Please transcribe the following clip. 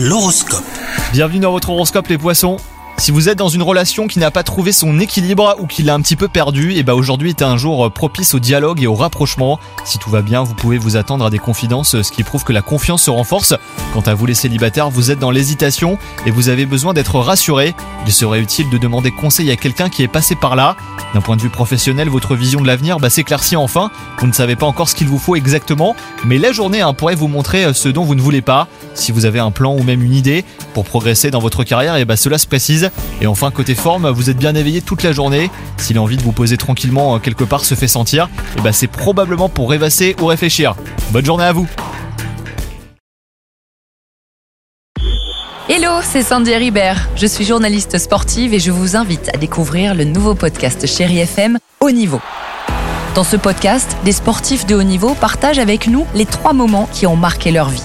L'horoscope. Bienvenue dans votre horoscope les poissons. Si vous êtes dans une relation qui n'a pas trouvé son équilibre ou qui l'a un petit peu perdu, et bah aujourd'hui est un jour propice au dialogue et au rapprochement. Si tout va bien, vous pouvez vous attendre à des confidences, ce qui prouve que la confiance se renforce. Quant à vous les célibataires, vous êtes dans l'hésitation et vous avez besoin d'être rassuré. Il serait utile de demander conseil à quelqu'un qui est passé par là. D'un point de vue professionnel, votre vision de l'avenir bah, s'éclaircit enfin. Vous ne savez pas encore ce qu'il vous faut exactement, mais la journée hein, pourrait vous montrer ce dont vous ne voulez pas. Si vous avez un plan ou même une idée pour progresser dans votre carrière, et bah cela se précise. Et enfin, côté forme, vous êtes bien éveillé toute la journée. Si l'envie de vous poser tranquillement euh, quelque part se fait sentir, et bah c'est probablement pour rêvasser ou réfléchir. Bonne journée à vous Hello, c'est Sandy Ribert. Je suis journaliste sportive et je vous invite à découvrir le nouveau podcast Chéri FM Haut Niveau. Dans ce podcast, des sportifs de haut niveau partagent avec nous les trois moments qui ont marqué leur vie.